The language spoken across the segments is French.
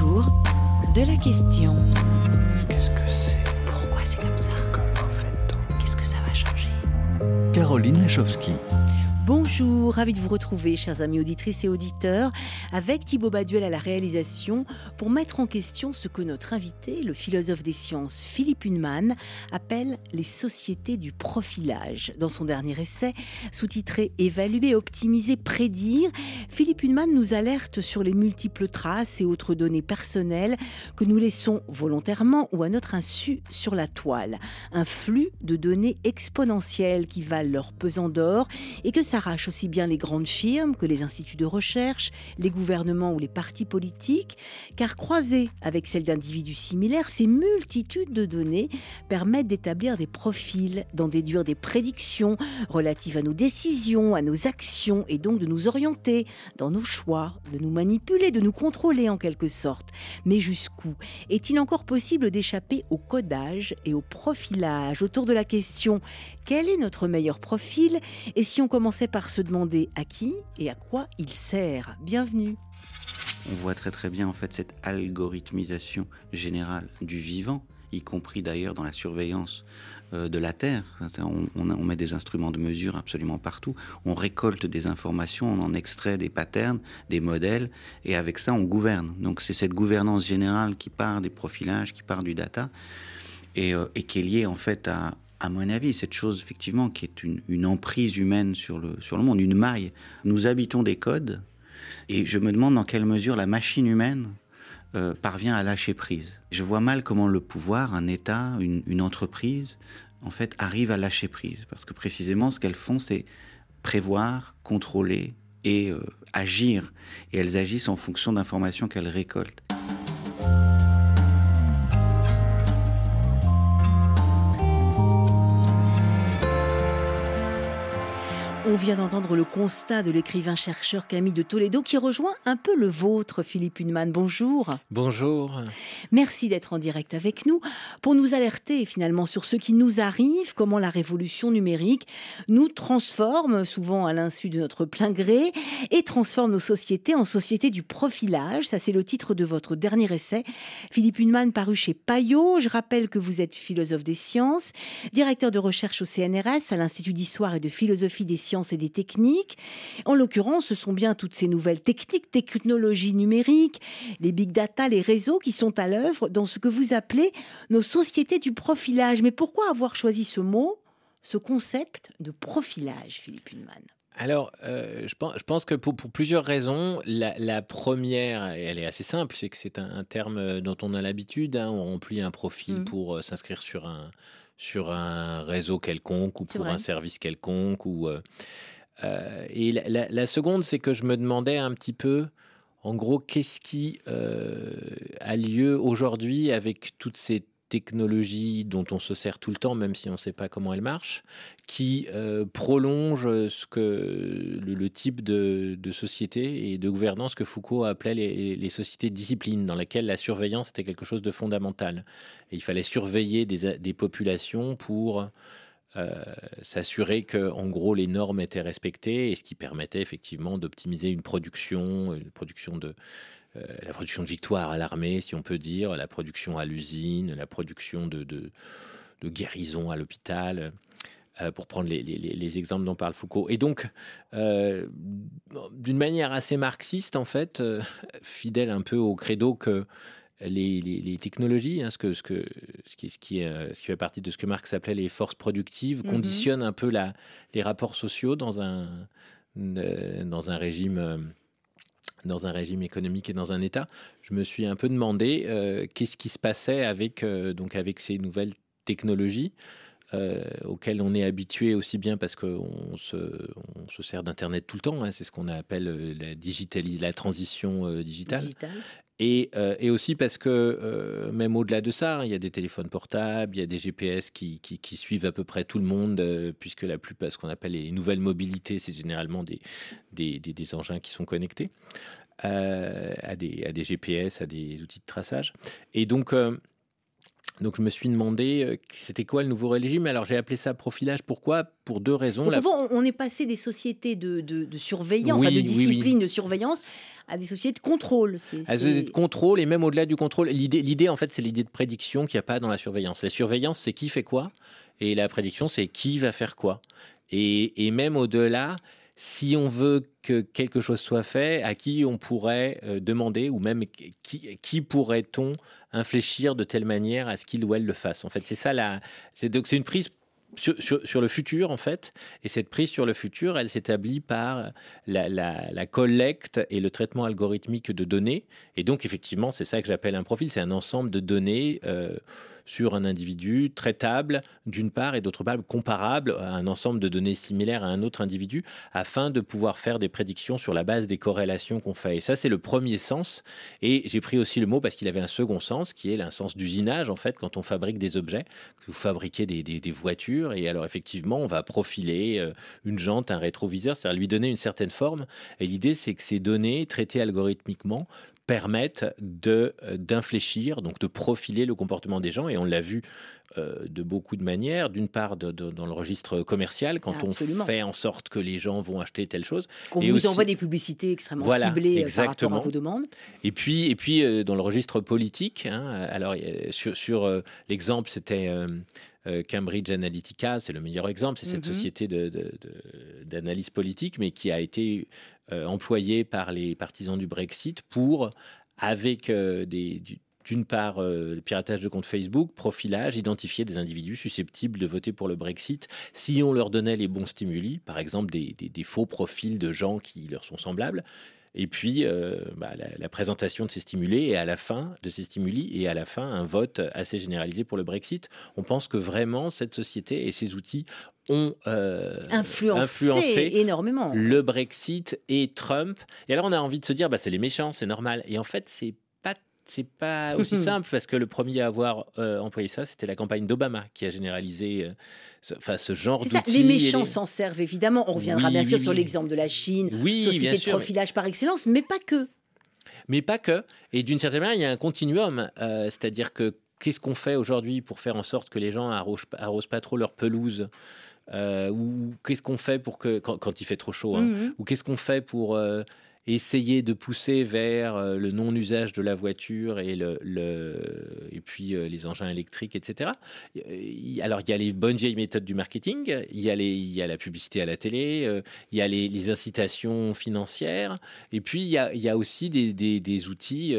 autour de la question. Qu'est-ce que c'est Pourquoi c'est comme ça Comment fait-on Qu'est-ce que ça va changer? Caroline Lachowski. Bonjour, ravi de vous retrouver, chers amis auditrices et auditeurs, avec Thibaut Baduel à la réalisation pour mettre en question ce que notre invité, le philosophe des sciences Philippe Hunman, appelle les sociétés du profilage. Dans son dernier essai, sous-titré Évaluer, optimiser, prédire, Philippe Hunman nous alerte sur les multiples traces et autres données personnelles que nous laissons volontairement ou à notre insu sur la toile. Un flux de données exponentielles qui valent leur pesant d'or et que aussi bien les grandes firmes que les instituts de recherche, les gouvernements ou les partis politiques, car croisées avec celles d'individus similaires, ces multitudes de données permettent d'établir des profils, d'en déduire des prédictions relatives à nos décisions, à nos actions et donc de nous orienter dans nos choix, de nous manipuler, de nous contrôler en quelque sorte. Mais jusqu'où Est-il encore possible d'échapper au codage et au profilage? Autour de la question quel est notre meilleur profil? Et si on commençait par se demander à qui et à quoi il sert Bienvenue. On voit très très bien en fait cette algorithmisation générale du vivant, y compris d'ailleurs dans la surveillance euh, de la Terre. On, met des instruments de mesure absolument partout. On récolte des informations, on en extrait des patterns, des modèles, et avec ça on gouverne. Donc c'est cette gouvernance générale qui part des profilages, qui part du data, et, euh, et qui est liée en fait à, à mon avis, cette chose, effectivement, qui est une, emprise humaine sur le, monde, une maille. Nous habitons des codes, et je me demande dans quelle mesure la machine humaine euh, parvient à lâcher prise. Je vois mal comment le pouvoir, un État, une, une entreprise, en fait, arrive à lâcher prise. Parce que précisément, ce qu'elles font, c'est prévoir, contrôler et euh, agir. Et elles agissent en fonction d'informations qu'elles récoltent. Vient d'entendre le constat de l'écrivain-chercheur Camille de Toledo qui rejoint un peu le vôtre, Philippe Hunman. Bonjour. Bonjour. Merci d'être en direct avec nous pour nous alerter finalement sur ce qui nous arrive, comment la révolution numérique nous transforme, souvent à l'insu de notre plein gré, et transforme nos sociétés en sociétés du profilage. Ça, c'est le titre de votre dernier essai. Philippe Hunman, paru chez Payot. Je rappelle que vous êtes philosophe des sciences, directeur de recherche au CNRS, à l'Institut d'histoire et de philosophie des sciences et des techniques. En l'occurrence, ce sont bien toutes ces nouvelles techniques, technologies numériques, les big data, les réseaux qui sont à l'œuvre dans ce que vous appelez nos sociétés du profilage. Mais pourquoi avoir choisi ce mot, ce concept de profilage, Philippe Hunman alors, euh, je, pense, je, pense, que pour, pour plusieurs raisons, la, la, première, et elle est assez simple, c'est que c'est un, un, terme dont on a l'habitude. Hein, on remplit un profil mmh. pour euh, s'inscrire sur un, sur un réseau quelconque ou pour un service quelconque. Ou, euh, euh, et la, la, la seconde, c'est que je me demandais un petit peu, en gros, qu'est-ce qui euh, a lieu aujourd'hui avec toutes ces technologie dont on se sert tout le temps, même si on ne sait pas comment elle marche, qui euh, prolonge ce que le, type de, société et de gouvernance que Foucault appelait les, les sociétés de discipline, dans laquelle la surveillance était quelque chose de fondamental. Il fallait surveiller des, populations pour euh, s'assurer que, en gros, les normes étaient respectées et ce qui permettait effectivement d'optimiser une production, une production de euh, la production de victoire à l'armée, si on peut dire, la production à l'usine, la production de, de, de guérison à l'hôpital. Euh, pour prendre les, les, les, exemples dont parle Foucault. Et donc, euh, d'une manière assez marxiste, en fait, euh, fidèle un peu au credo que les, les technologies, hein, ce, que, ce, que, ce, qui, ce, qui, euh, ce qui fait partie de ce que Marx appelait les forces productives, -hmm. conditionnent un peu la, les rapports sociaux dans un, dans un régime dans un régime économique et dans un État, je me suis un peu demandé euh, qu'est-ce qui se passait avec, euh, donc avec ces nouvelles technologies euh, auxquelles on est habitué aussi bien parce qu'on se, on se sert d'Internet tout le temps, hein, c'est ce qu'on appelle la, la transition digitale. Digital. Et, euh, et, aussi parce que euh, même au-delà de ça, il y a des téléphones portables, il y a des GPS qui, qui, qui suivent à peu près tout le monde, euh, puisque la plupart, ce qu'on appelle les nouvelles mobilités, c'est généralement des, des, des, des, engins qui sont connectés à des, à, des, GPS, à des outils de traçage. Et donc, donc je me suis demandé c'était quoi le nouveau régime? Alors j'ai appelé ça profilage. Pourquoi? Pour deux raisons. Donc, la... on est passé des sociétés de, de, de surveillance, oui, enfin de discipline oui, oui. de surveillance à des sociétés de contrôle. C'est- À des sociétés de contrôle et même au-delà du contrôle. L'idée, l'idée en fait, c'est l'idée de prédiction qu'il n'y a pas dans la surveillance. La surveillance, c'est qui fait quoi, et la prédiction, c'est qui va faire quoi. Et, et même au-delà, si on veut que quelque chose soit fait, à qui on pourrait euh, demander, ou même qui, qui pourrait-on infléchir de telle manière à ce qu'il ou elle le fasse. En fait, c'est ça la, c'est donc c'est une prise sur, le futur, en fait. Et cette prise sur le futur, elle s'établit par la collecte et le traitement algorithmique de données. Et donc, effectivement, c'est ça que j'appelle un profil. C'est un ensemble de données euh, sur un individu traitable, d'une part, et d'autre part, comparable à un ensemble de données similaires à un autre individu, afin de pouvoir faire des prédictions sur la base des corrélations qu'on fait. Et ça, c'est le premier sens. Et j'ai pris aussi le mot parce qu'il avait un second sens, qui est un sens d'usinage, en fait, quand on fabrique des objets. Vous fabriquez des, des- voitures, et alors, effectivement, on va profiler euh, une jante, un rétroviseur, c'est-à-dire lui donner une certaine forme. Et l'idée, c'est que ces données traitées algorithmiquement permettent de euh, d'infléchir, donc de profiler le comportement des gens. Et on l'a vu euh, de beaucoup de manières. D'une part, de- de- dans le registre commercial, quand Absolument. on fait en sorte que les gens vont acheter telle chose. Qu'on vous aussi- envoie des publicités extrêmement Voilà, ciblées euh, par rapport exactement. à vos demandes. Et puis, et puis euh, dans le registre politique, hein, alors sur, sur, euh, l'exemple, c'était Cambridge Analytica, c'est le meilleur exemple, c'est cette Mhm. société d'analyse politique, mais qui a été employée par les partisans du Brexit pour, avec euh, d'une part, euh, le piratage de comptes Facebook, profilage, identifier des individus susceptibles de voter pour le Brexit si on leur donnait les bons stimuli, par exemple des- des faux profils de gens qui leur sont semblables. Et puis, euh, bah, la, la présentation de ces stimulés et à la fin de ces stimuli et à la fin un vote assez généralisé pour le Brexit. On pense que vraiment cette société et ces outils ont euh, Influencé, influencé énormément. le Brexit et Trump. Et alors on a envie de se dire, bah, c'est les méchants, c'est normal. Et en fait, c'est c'est pas aussi simple parce que le premier à avoir euh, employé ça, c'était la campagne d'Obama qui a généralisé euh, ce, enfin, ce genre d'outils. les méchants s'en servent évidemment. On reviendra Oui, bien oui, sûr sur l'exemple de la Chine, Oui, société de sûr. profilage par excellence, mais pas que. Mais pas que. Et d'une certaine manière, il y a un continuum. euh, C'est-à-dire que qu'est-ce qu'on fait aujourd'hui pour faire en sorte que les gens arrosent, arrosent pas trop leur pelouse Ou qu'est-ce qu'on fait pour que, quand, quand il fait trop chaud, hein, Mhm. ou qu'est-ce qu'on fait pour essayer de pousser vers euh, le non-usage de la voiture et, le, et puis euh, les engins électriques, etc. Alors, il y a les bonnes vieilles méthodes du marketing, il y a, les, il y a la publicité à la télé, euh, il y a les, les incitations financières, et puis il y a, il y a aussi des, des- des outils,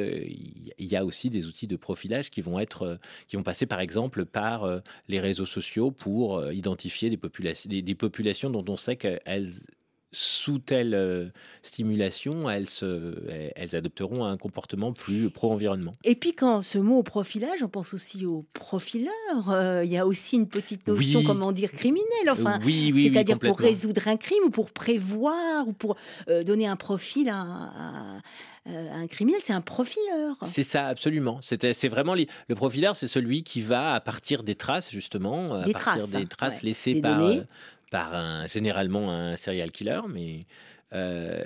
il y a aussi des outils de profilage qui vont être, qui vont passer par exemple par les réseaux sociaux pour identifier des populations, des, des populations dont on sait qu'elles sous telle euh, stimulation, elles, se, elles- elles adopteront un comportement plus pro-environnement. Et puis quand ce mot profilage, on pense aussi aux profileurs. Euh, Il y a aussi une petite notion, Oui. comment dire, criminelle. Enfin, oui, oui, oui, c'est-à-dire pour résoudre un crime ou pour prévoir ou pour euh, donner un profil à, à- à un criminel, c'est un profileur. C'est ça, absolument. C'est vraiment le profileur, c'est celui qui va à partir des traces justement, à Des partir traces, des hein, traces ouais. laissées Des par euh, par généralement un serial killer, mais euh,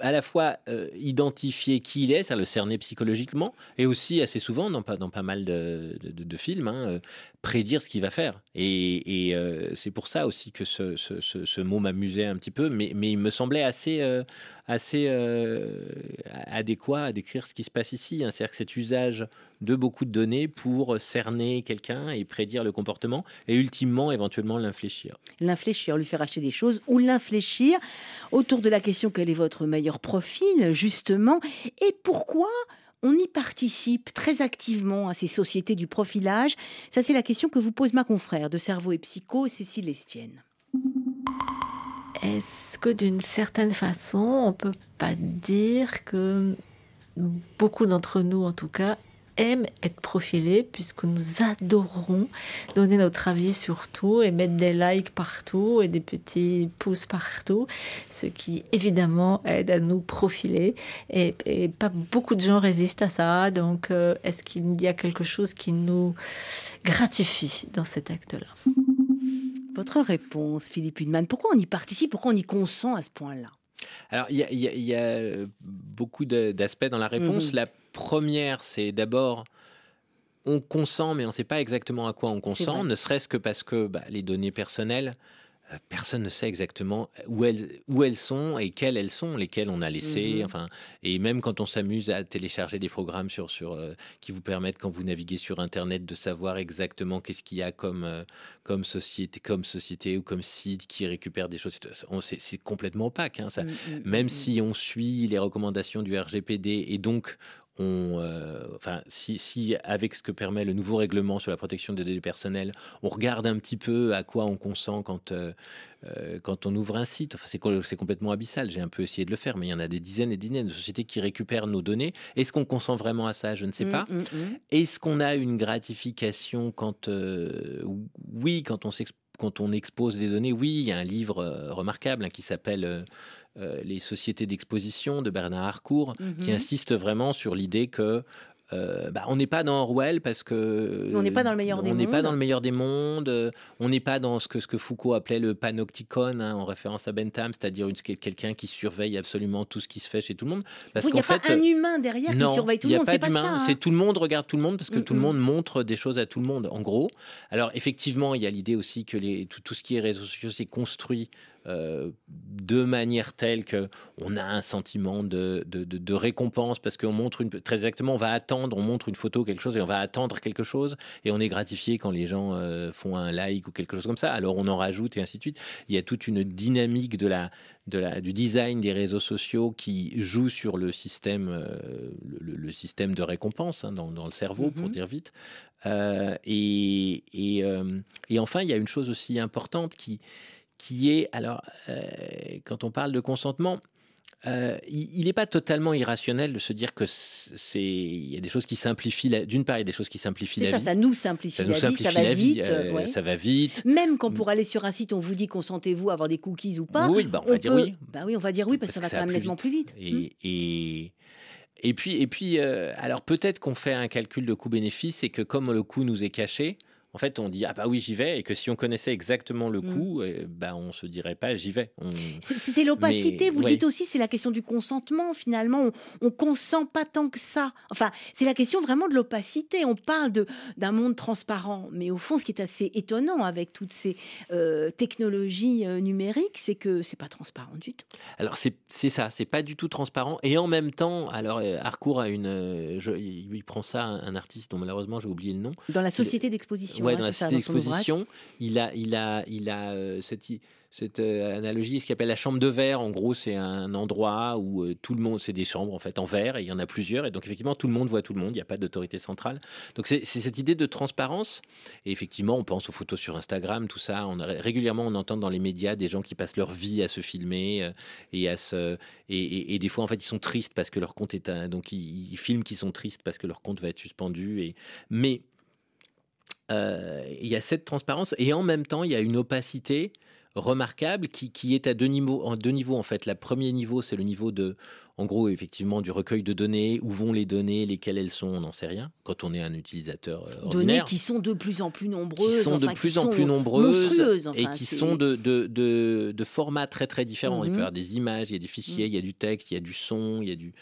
à la fois euh, identifier qui il est, c'est-à-dire le cerner psychologiquement, et aussi assez souvent, dans pas, mal de, films, hein, euh, prédire ce qu'il va faire. Et, c'est pour ça aussi que ce, mot m'amusait un petit peu, mais, il me semblait assez, assez euh, adéquat à décrire ce qui se passe ici. hein. C'est-à-dire que cet usage de beaucoup de données pour cerner quelqu'un et prédire le comportement, et ultimement, éventuellement, l'infléchir. L'infléchir, lui faire acheter des choses ou l'infléchir autour de la question quel est votre meilleur profil, justement, et pourquoi on y participe très activement à ces sociétés du profilage? Ça, c'est la question que vous pose ma confrère de Cerveau et Psycho, Cécile Lestienne. Est-ce que d'une certaine façon, on peut pas dire que beaucoup d'entre nous, en tout cas, aiment être profilés puisque nous adorons donner notre avis sur tout et mettre des likes partout et des petits pouces partout, ce qui évidemment aide à nous profiler et, pas beaucoup de gens résistent à ça. Donc, euh, est-ce qu'il y a quelque chose qui nous gratifie dans cet acte-là? Votre réponse, Philippe Hudman, pourquoi on y participe, pourquoi on y consent à ce point-là? Alors, il y a, y y euh, beaucoup d'aspects dans la réponse. Mhm. La première, c'est d'abord, on consent, mais on ne sait pas exactement à quoi on consent, ne serait-ce que parce que bah, les données personnelles, personne ne sait exactement où elles, où elles sont et quelles elles sont, lesquelles on a laissées. Mhm. Enfin, et même quand on s'amuse à télécharger des programmes sur, sur, euh, qui vous permettent, quand vous naviguez sur Internet, de savoir exactement qu'est-ce qu'il y a comme, euh, comme, société, comme société ou comme site qui récupère des choses. C'est complètement opaque. hein, ça. Mm, mm, Même mm, si on suit les recommandations du RGPD et donc on, euh, enfin, si, si avec ce que permet le nouveau règlement sur la protection des données personnelles, on regarde un petit peu à quoi on consent quand, euh, euh, quand on ouvre un site, enfin, c'est co- c'est complètement abyssal. J'ai un peu essayé de le faire, mais il y en a des dizaines et des dizaines de sociétés qui récupèrent nos données. Est-ce qu'on consent vraiment à ça? Je ne sais mm, pas. mm, mm. Est-ce qu'on a une gratification quand euh, oui, quand on s'ex- quand on expose des données, oui, il y a un livre euh, remarquable hein, qui s'appelle euh, euh, Les sociétés d'exposition de Bernard Harcourt, qui Mhm. insiste vraiment sur l'idée que euh, bah, on n'est pas dans Orwell parce que On n'est pas dans le meilleur des on n'est pas mondes. dans le meilleur des mondes, euh, on n'est pas dans ce que, ce que Foucault appelait le panopticon hein, en référence à Bentham, c'est-à-dire quelqu'un qui surveille absolument tout ce qui se fait chez tout le monde. Parce Oui, Il n'y qu'en a fait, pas un humain derrière non, qui surveille tout le monde. C'est pas ça. hein. C'est tout le monde regarde tout le monde parce que Mm, tout le mm. monde montre des choses à tout le monde. En gros, alors effectivement, il y a l'idée aussi que les, tout, tout ce qui est réseaux sociaux c'est construit euh, de manière telle que on a un sentiment de, de, de- de récompense parce qu'on montre une très exactement, on va attendre, on montre une photo quelque chose et on va attendre quelque chose et on est gratifié quand les gens euh, font un like ou quelque chose comme ça. Alors on en rajoute et ainsi de suite. Il y a toute une dynamique de la de la, du design des réseaux sociaux qui joue sur le système, euh, le, le système de récompense hein, dans, dans le cerveau, pour Mhm. dire vite. Euh, et, et, euh, et enfin, il y a une chose aussi importante qui, qui est, alors, euh, quand on parle de consentement, euh, il n'est pas totalement irrationnel de se dire que c'est il y a des choses qui simplifient d'une part il y a des choses qui simplifient la ça, vie ça nous simplifie ça nous la vie, simplifie ça va vie vite. euh, ouais. ça va vite Même quand pour aller sur un site, on vous dit consentez-vous à avoir des cookies ou pas. oui bah, on, va dire oui Bah oui, on va dire oui parce, que ça va quand même plus nettement vite. plus vite. Et, Hmm. et, et puis, et puis euh, alors peut-être qu'on fait un calcul de coût-bénéfice et que comme le coût nous est caché, en fait, on dit ah bah oui j'y vais et que si on connaissait exactement le Mm. coût, euh, bah on se dirait pas j'y vais. On- C'est- l'opacité, Mais, vous le dites aussi, c'est la question du consentement finalement. On, on consent pas tant que ça. Enfin, c'est la question vraiment de l'opacité. On parle de- d'un monde transparent, mais au fond, ce qui est assez étonnant avec toutes ces euh, technologies euh, numériques, c'est que c'est pas transparent du tout. Alors c'est c'est ça, c'est pas du tout transparent et en même temps, alors euh, Harcourt a une, euh, je- il il prend ça un artiste dont malheureusement j'ai oublié le nom. Dans la société d'exposition, Ouais, hein, dans la ouvrage. d'exposition, il a, il a, il a euh, cette, cette euh, analogie, ce qu'il appelle la chambre de verre. En gros, c'est un endroit où euh, tout le monde, c'est des chambres en fait en verre, et il y en a plusieurs, et donc effectivement tout le monde voit tout le monde. Il n'y a pas d'autorité centrale. Donc c'est cette idée de transparence. Et effectivement, on pense aux photos sur Instagram, tout ça. On régulièrement, on entend dans les médias des gens qui passent leur vie à se filmer euh, et à se, et, et- et des fois en fait ils sont tristes parce que leur compte est un, donc ils, ils filment qu'ils sont tristes parce que leur compte va être suspendu. Et mais il y a cette transparence et en même temps il y a une opacité remarquable qui, qui est à deux niveaux en deux niveaux en fait. Le premier niveau c'est le niveau de en gros effectivement du recueil de données, où vont les données, lesquelles elles sont, on n'en sait rien quand on est un utilisateur euh, Données ordinaire. qui sont de plus en plus qui nombreuses, sont de enfin, qui plus en plus nombreuses et qui sont de, de, de, de formats très très différents. Il peut y Mhm. avoir des images, il y a des fichiers, il y a du texte, il y a du son, il y a du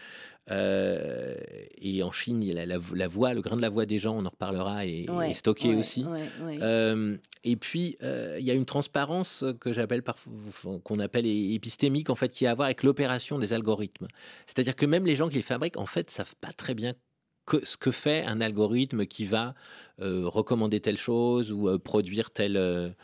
euh, et en Chine, la, la- la voix, le grain de la voix des gens, on en reparlera, est, Ouais, est stocké ouais, aussi. ouais. Euh, et puis, euh, il y a une transparence que j'appelle qu'on appelle épistémique, en fait, qui a à voir avec l'opération des algorithmes. C'est-à-dire que même les gens qui les fabriquent, en fait, savent pas très bien que- ce que fait un algorithme qui va recommander telle chose ou produire tel.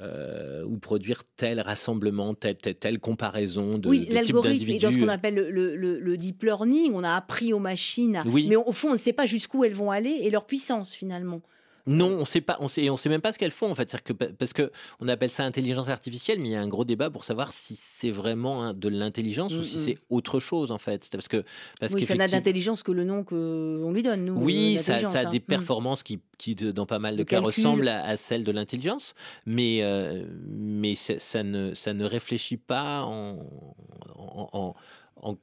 Euh, ou produire tel rassemblement, telle, telle, telle comparaison de, oui, de l'algorithme est dans ce qu'on appelle le, le- le- le deep learning. On a appris aux machines, Oui. mais au fond, on ne sait pas jusqu'où elles vont aller et leur puissance finalement. Non, on sait pas, on sait, on sait même pas ce qu'elles font en fait. Que parce que on appelle ça intelligence artificielle, mais il y a un gros débat pour savoir si c'est vraiment de l'intelligence ou si Mm, mm. c'est autre chose en fait. Parce que parce oui, ça n'a d'intelligence que le nom qu'on lui donne, nous. Oui, euh, ça, a hein. des Mm. performances qui, dans pas mal de Le cas, calcul. ressemblent à, à celles de l'intelligence, mais, euh, mais ça, ça ne, ça ne réfléchit pas en, en, en- en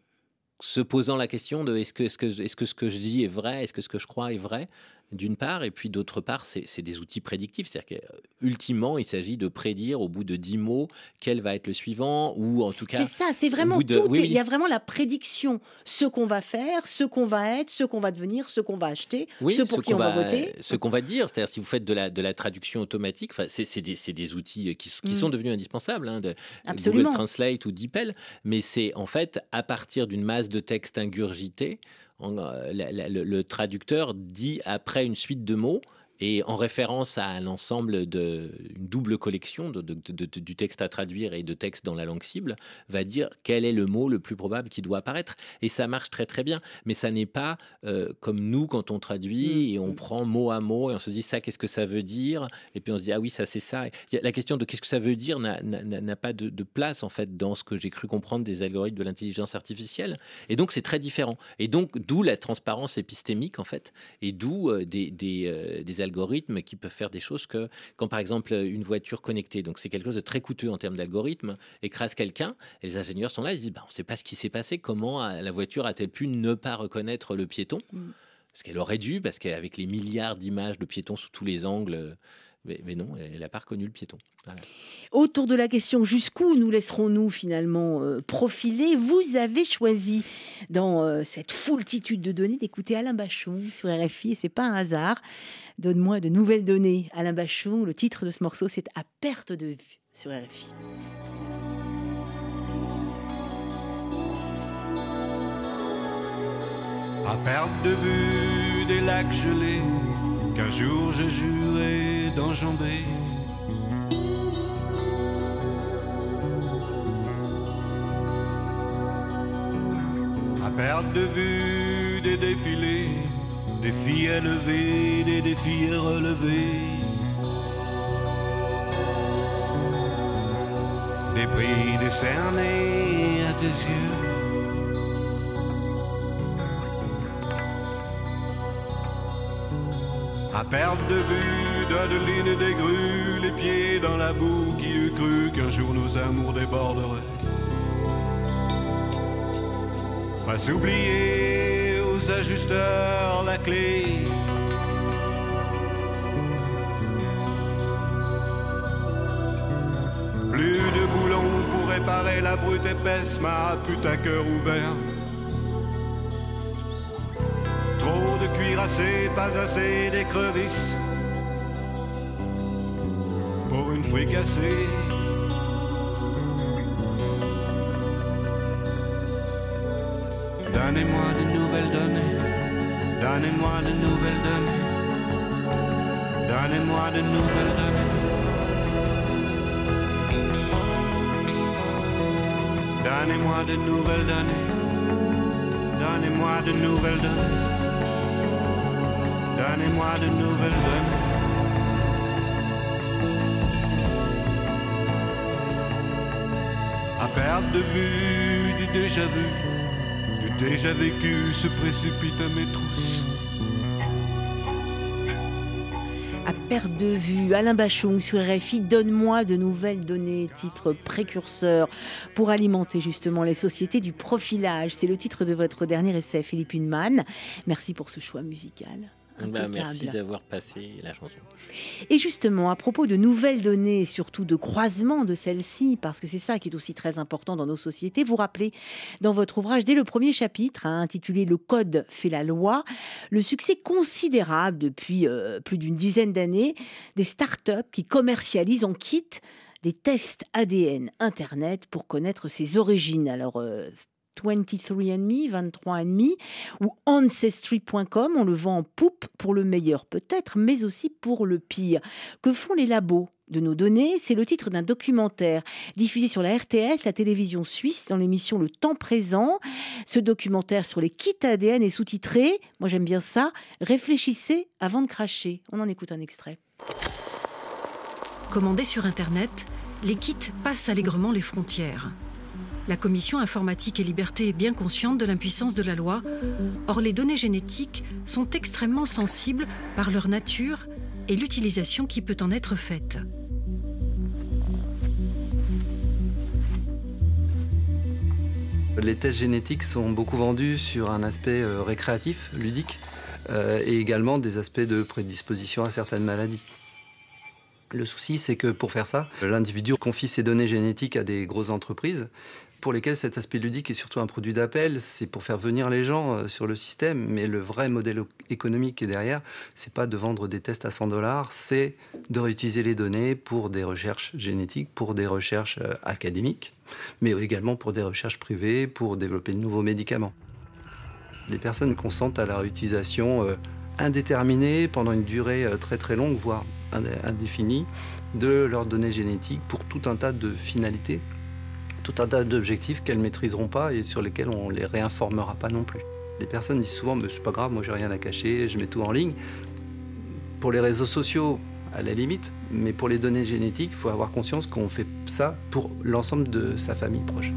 se posant la question de est-ce que, est -ce que, est -ce que ce que je dis est vrai, est-ce que ce que je crois est vrai? D'une part, et puis d'autre part, c'est des outils prédictifs. C'est-à-dire qu'ultimement, il s'agit de prédire au bout de dix mots quel va être le suivant, ou en tout cas. C'est ça, c'est vraiment tout. Il y a vraiment la prédiction, ce qu'on va faire, ce qu'on va être, ce qu'on va devenir, ce qu'on va acheter, ce pour qui on va, voter. Ce qu'on va dire, c'est-à-dire si vous faites de la, de la traduction automatique, c'est des, des, outils qui, qui sont mm. devenus indispensables, hein, de Google Translate ou DeepL, mais c'est en fait à partir d'une masse de euh, le, traducteur dit après une suite de mots et en référence à l'ensemble d'une double collection de, du texte à traduire et de texte dans la langue cible, va dire quel est le mot le plus probable qui doit apparaître. Et ça marche très très bien. Mais ça n'est pas euh, comme nous quand on traduit mmh, et on mmh. prend mot à mot et on se dit ça, qu'est-ce que ça veut dire? Et puis on se dit ah oui, ça c'est ça. La question de qu'est-ce que ça veut dire n'a pas de, place en fait dans ce que j'ai cru comprendre des algorithmes de l'intelligence artificielle. Et donc c'est très différent. Et donc d'où la transparence épistémique en fait, et d'où euh, des, des, euh, des algorithmes qui peuvent faire des choses que quand par exemple une voiture connectée, donc c'est quelque chose de très coûteux en termes d'algorithme, écrase quelqu'un, et les ingénieurs sont là, ils disent bah, on ne sait pas ce qui s'est passé, comment la voiture a-t-elle pu ne pas reconnaître le piéton? Mm. Parce qu'elle aurait dû, parce qu'avec les milliards d'images de piétons sous tous les angles, mais, non, elle n'a pas reconnu le piéton. Autour de la question jusqu'où nous laisserons-nous finalement euh, profiler, vous avez choisi dans euh, cette foultitude de données d'écouter Alain Bachon sur RFI, et c'est pas un hasard. Donne-moi de nouvelles données. Alain Bachon, le titre de ce morceau, c'est À perte de vue sur RFI. À perte de vue des lacs gelés qu'un jour j'ai juré À perte de vue des défilés, des filles élevées, des défis relevés. Des prix décernés à tes yeux. À perte de vue d'Adeline et des grues, les pieds dans la boue qui eût cru qu'un jour nos amours déborderaient. Face oublier aux ajusteurs la clé. Plus de boulons pour réparer la brute épaisse, ma pute à cœur ouvert. cuirassé, pas assez d'écrevisses une fricassée. Donnez-moi de nouvelles données, donnez-moi de nouvelles données, donnez-moi de nouvelles données. Donnez-moi de nouvelles données, donnez-moi de nouvelles données. Donnez-moi de nouvelles données. Perte de vue du déjà vu, du déjà vécu se précipite à mes trousses. À perte de vue, Alain Bachung sur RFI, donne-moi de nouvelles données, titre précurseur pour alimenter justement les sociétés du profilage. C'est le titre de votre dernier essai, Philippe Hunman. Merci pour ce choix musical. Bah, merci d'avoir passé la chanson. Et justement, à propos de nouvelles données, surtout de croisement de celles-ci, parce que c'est ça qui est aussi très important dans nos sociétés, vous rappelez dans votre ouvrage, dès le premier chapitre, hein, intitulé Le Code fait la loi, le succès considérable depuis euh, plus d'une dizaine d'années des startups qui commercialisent en kit des tests ADN Internet pour connaître ses origines. Alors, euh, 23andMe, 23andMe, ou Ancestry.com. On le vend en poupe pour le meilleur peut-être, mais aussi pour le pire. Que font les labos de nos données, c'est le titre d'un documentaire diffusé sur la RTS, la télévision suisse, dans l'émission Le Temps présent. Ce documentaire sur les kits ADN est sous-titré, moi j'aime bien ça, Réfléchissez avant de cracher. On en écoute un extrait. Commandés sur Internet, les kits passent allègrement les frontières. La commission informatique et liberté est bien consciente de l'impuissance de la loi. Or, les données génétiques sont extrêmement sensibles par leur nature et l'utilisation qui peut en être faite. Les tests génétiques sont beaucoup vendus sur un aspect euh, récréatif, ludique. euh, et également des aspects de prédisposition à certaines maladies. Le souci, c'est que pour faire ça, l'individu confie ses données génétiques à des grosses entreprises pour lesquelles cet aspect ludique est surtout un produit d'appel. C'est pour faire venir les gens euh, sur le système, mais le vrai modèle économique qui est derrière, c'est pas de vendre des tests à 100 dollars, c'est de réutiliser les données pour des recherches génétiques, pour des recherches euh, académiques, mais également pour des recherches privées, pour développer de nouveaux médicaments. Les personnes consentent à la réutilisation euh, indéterminée pendant une durée très très longue, voire indéfinie, de leurs données génétiques pour tout un tas de finalités, tout un tas d'objectifs qu'elles maîtriseront pas et sur lesquels on les réinformera pas non plus. Les personnes disent souvent, mais c'est pas grave, moi j'ai rien à cacher, je mets tout en ligne. Pour les réseaux sociaux, à la limite, mais pour les données génétiques, il faut avoir conscience qu'on fait ça pour l'ensemble de sa famille proche.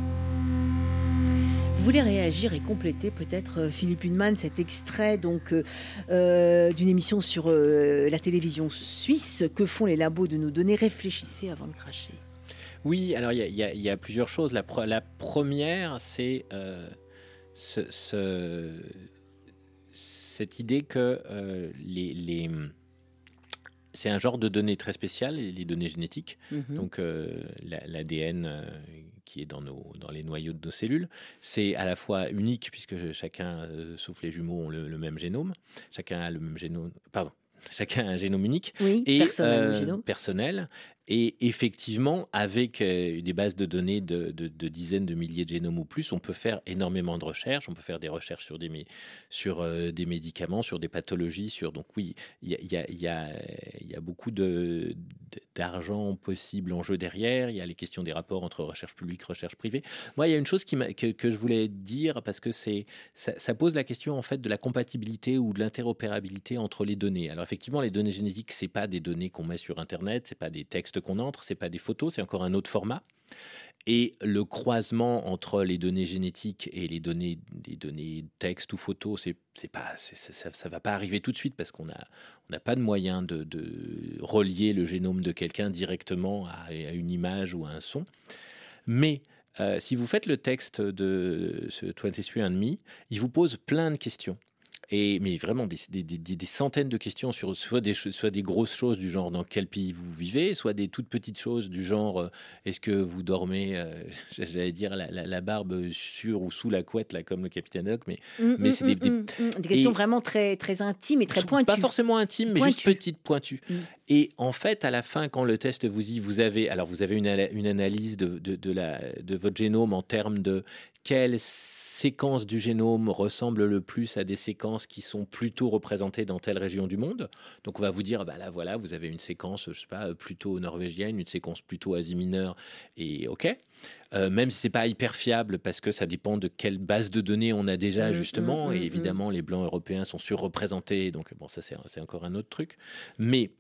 Vous voulez réagir et compléter peut-être euh, Philippe Hunman cet extrait donc euh, euh, d'une émission sur la télévision suisse Que font les labos de nos données? Réfléchissez avant de cracher. Oui, alors il y, a plusieurs choses. La, la première, c'est ce, cette idée que les, les c'est un genre de données très spéciales, les données génétiques. Mhm. Donc l'ADN qui est dans, nos, dans les noyaux de nos cellules. C'est à la fois unique, puisque chacun, euh, sauf les jumeaux, ont le, même génome. Chacun a le même génome. Pardon. Chacun a un génome unique et personnel, euh, personnel. Et effectivement, avec euh, des bases de données de, dizaines de milliers de génomes ou plus, on peut faire énormément de recherches. On peut faire des recherches sur des, sur, euh, des médicaments, sur des pathologies. Sur, donc oui, il y a, y, a, y a, beaucoup d'argent possible en jeu derrière. Il y a les questions des rapports entre recherche publique, recherche privée. Moi, il y a une chose que, que, je voulais dire, parce que ça, ça, pose la question en fait de la compatibilité ou de l'interopérabilité entre les données. Alors effectivement, les données génétiques, c'est pas des données qu'on met sur Internet, c'est pas des textes qu'on entre, c'est pas des photos, c'est encore un autre format. Et le croisement entre les données génétiques et les données, des données texte ou photo, c'est, pas, ça, ça, va pas arriver tout de suite parce qu'on a, on n'a pas de moyen de, relier le génome de quelqu'un directement à, une image ou à un son. Mais euh, si vous faites le texte de ce 23andMe, il vous pose plein de questions. Et, mais vraiment des, des, des, centaines de questions sur soit des, soit des grosses choses du genre dans quel pays vous vivez, soit des toutes petites choses du genre euh, est-ce que vous dormez, euh, j'allais dire la, la, barbe sur ou sous la couette, là, comme le capitaine Hook, mais, mmh, mais mmh, c'est des, mmh, questions vraiment très, très intimes et très pointues. Pas forcément intimes, mais juste petites, pointues. Et en fait, à la fin, quand le test vous dit, vous avez, alors vous avez une, une analyse de, de, de, la, de votre génome en termes de quelles séquences du génome ressemblent le plus à des séquences qui sont plutôt représentées dans telle région du monde. Donc on va vous dire, bah là voilà, vous avez une séquence, je sais pas, plutôt norvégienne, une séquence plutôt asie mineure, et ok. Euh, même si c'est pas hyper fiable parce que ça dépend de quelle base de données on a déjà mmh, justement, mmh, et mmh, évidemment les blancs européens sont surreprésentés, donc bon ça c'est encore un autre truc. Mais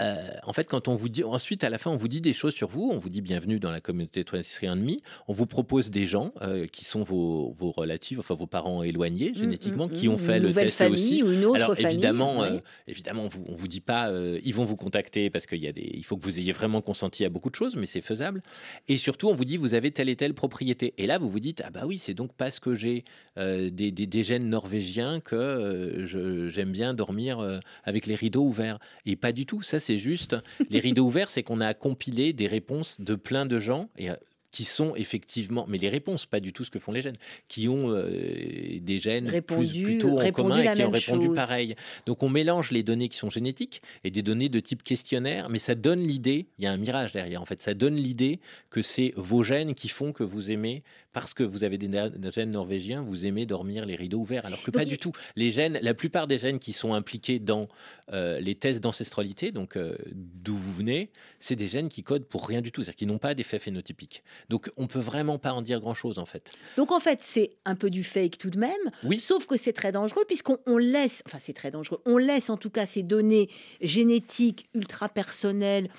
euh, en fait, quand on vous dit, ensuite, à la fin, on vous dit des choses sur vous, on vous dit bienvenue dans la communauté 23andMe, on vous propose des gens euh, qui sont vos, vos relatives, enfin vos parents éloignés mmh, génétiquement, mmh, qui ont mmh. fait le test aussi. Ou une autre Alors, famille, évidemment, euh, évidemment, on vous, on vous dit pas, ils vont vous contacter parce qu'il y a des, il faut que vous ayez vraiment consenti à beaucoup de choses, mais c'est faisable. Et surtout, on vous dit, vous avez telle et telle propriété. Et là, vous vous dites, ah bah oui, c'est donc parce que j'ai des, des, des, gènes norvégiens que j'aime bien dormir avec les rideaux ouverts. Et pas du tout. Ça, c'est juste. Les rideaux ouverts, c'est qu'on a compilé des réponses de plein de gens. Et euh, qui sont effectivement, mais les réponses, pas du tout ce que font les gènes, qui ont euh, des gènes répondu, plutôt en commun et qui ont répondu chose. pareil. Donc on mélange les données qui sont génétiques et des données de type questionnaire, mais ça donne l'idée, il y a un mirage derrière en fait, ça donne l'idée que c'est vos gènes qui font que vous aimez parce que vous avez des gènes norvégiens, vous aimez dormir les rideaux ouverts, alors que pas du tout. Les gènes, la plupart des gènes qui sont impliqués dans euh, les tests d'ancestralité, donc euh, d'où vous venez, c'est des gènes qui codent pour rien du tout, c'est-à-dire qui n'ont pas d'effet phénotypique. Donc on peut vraiment pas en dire grand-chose en fait. Donc en fait, c'est un peu du fake tout de même, oui. sauf que c'est très dangereux puisqu'on laisse, enfin c'est très dangereux, on laisse en tout cas ces données génétiques ultra personnelles,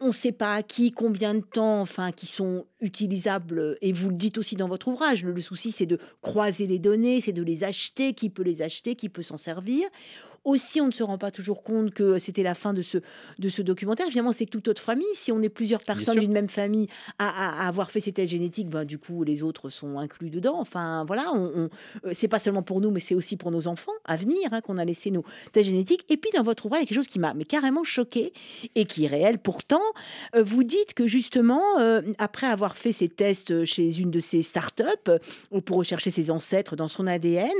on ne sait pas à qui, combien de temps, enfin qui sont utilisables, et vous le dites aussi dans votre ouvrage. Le, souci, c'est de croiser les données, c'est de les acheter, qui peut les acheter, qui peut s'en servir. Aussi, on ne se rend pas toujours compte que c'était la fin de ce, de ce documentaire. Finalement, c'est toute autre famille. Si on est plusieurs personnes d'une même famille à, avoir fait ces tests génétiques, ben, du coup, les autres sont inclus dedans. Enfin, voilà, on, euh, c'est pas seulement pour nous, mais c'est aussi pour nos enfants à venir hein, qu'on a laissé nos tests génétiques. Et puis, dans votre ouvrage, il y a quelque chose qui m'a carrément choqué et qui est réel. Pourtant, euh, vous dites que justement, euh, après avoir fait ces tests chez une de ces startups pour rechercher ses ancêtres dans son ADN,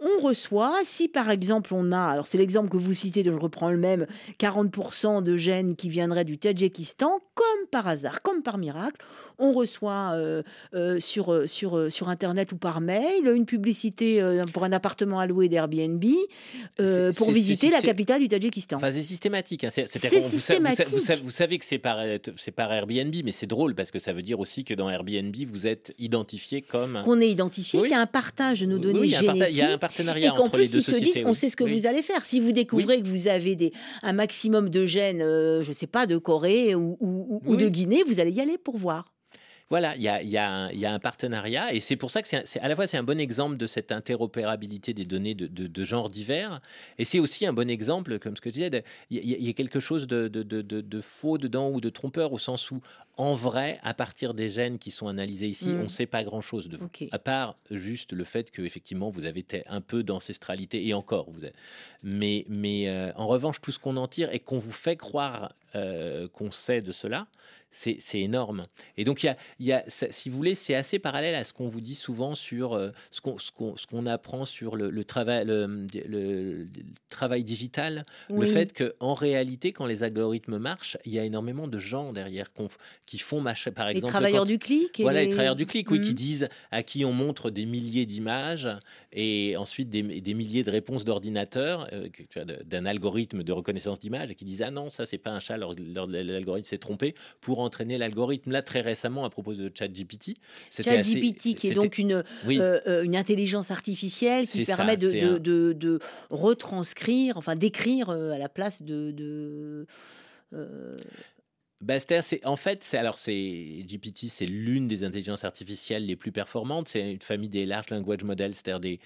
on reçoit, si par exemple on a, alors c'est l'exemple que vous citez, je reprends le même, 40% de gènes qui viendraient du Tadjikistan, comme par hasard, comme par miracle, on reçoit euh, euh, sur, euh, sur, sur Internet ou par mail une publicité pour un appartement alloué d'Airbnb pour visiter la capitale du Tadjikistan. Enfin, c'est systématique. Hein. Vous, savez, vous, savez que c'est par, par Airbnb, mais c'est drôle parce que ça veut dire aussi que dans Airbnb, vous êtes identifié comme... Qu'on est identifié, qu'il y a un partage de nos données oui, génétiques. Il y a un partenariat entre les deux ils sociétés. Se disent, on sait ce que vous allez faire. Si vous découvrez que vous avez des, un maximum de gènes, je ne sais pas, de Corée ou, ou de Guinée, vous allez y aller pour voir. Voilà, il y a, y, a y a, un partenariat et c'est pour ça que c'est à la fois c'est un bon exemple de cette interopérabilité des données de, de, genres divers et c'est aussi un bon exemple, comme ce que je disais, il y, a quelque chose de, de, faux dedans ou de trompeur au sens où en vrai, à partir des gènes qui sont analysés ici, on ne mm. sait pas grand-chose de vous, à part juste le fait que effectivement vous avez un peu d'ancestralité et encore vous avez... mais mais euh, en revanche tout ce qu'on en tire et qu'on vous fait croire euh, qu'on sait de cela c'est énorme. Et donc, il y a, si vous voulez, c'est assez parallèle à ce qu'on vous dit souvent sur euh, ce qu'on apprend sur le, travail, le, travail digital. Le fait qu'en réalité, quand les algorithmes marchent, il y a énormément de gens derrière qui font, par exemple. Les travailleurs du clic. voilà, les... travailleurs du clic, oui, qui mmh. disent à qui on montre des milliers d'images et ensuite des, milliers de réponses d'ordinateurs, euh, d'un algorithme de reconnaissance d'images, et qui disent Ah non, ça, c'est pas un chat, l'algorithme s'est trompé. Pour entraîner l'algorithme. Là, très récemment, à propos de ChatGPT. ChatGPT, qui est donc une, euh, euh, une intelligence artificielle qui permet de, de, de, retranscrire, enfin d'écrire euh, à la place de. de bah, c'est en fait, c'est alors c'est GPT, c'est l'une des intelligences artificielles les plus performantes. C'est une famille des large language models, c'est-à-dire des,